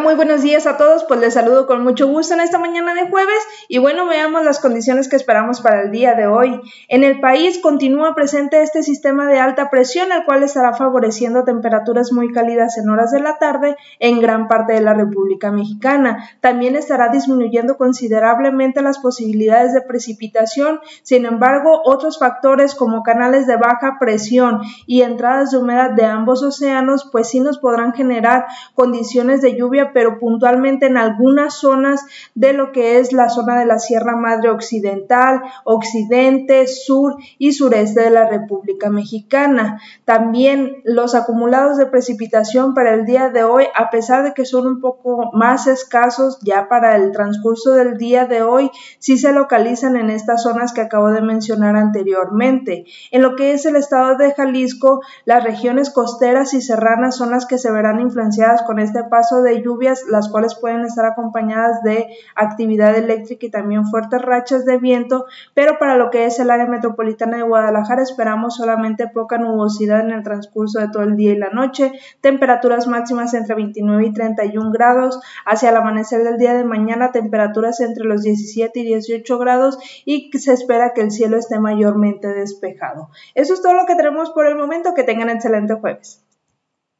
muy buenos días a todos. Pues les saludo con mucho gusto en esta mañana de jueves y bueno, veamos las condiciones que esperamos para el día de hoy. En el país continúa presente este sistema de alta presión, el cual estará favoreciendo temperaturas muy cálidas en horas de la tarde en gran parte de la República Mexicana. También estará disminuyendo considerablemente las posibilidades de precipitación. Sin embargo, otros factores como canales de baja presión y entradas de humedad de ambos océanos, pues sí nos podrán generar condiciones de lluvia pero puntualmente en algunas zonas de lo que es la zona de la Sierra Madre Occidental, Occidente, Sur y Sureste de la República Mexicana. También los acumulados de precipitación para el día de hoy, a pesar de que son un poco más escasos ya para el transcurso del día de hoy, sí se localizan en estas zonas que acabo de mencionar anteriormente. En lo que es el estado de Jalisco, las regiones costeras y serranas son las que se verán influenciadas con este paso de lluvia las cuales pueden estar acompañadas de actividad eléctrica y también fuertes rachas de viento, pero para lo que es el área metropolitana de Guadalajara esperamos solamente poca nubosidad en el transcurso de todo el día y la noche, temperaturas máximas entre 29 y 31 grados, hacia el amanecer del día de mañana temperaturas entre los 17 y 18 grados y se espera que el cielo esté mayormente despejado. Eso es todo lo que tenemos por el momento, que tengan excelente jueves.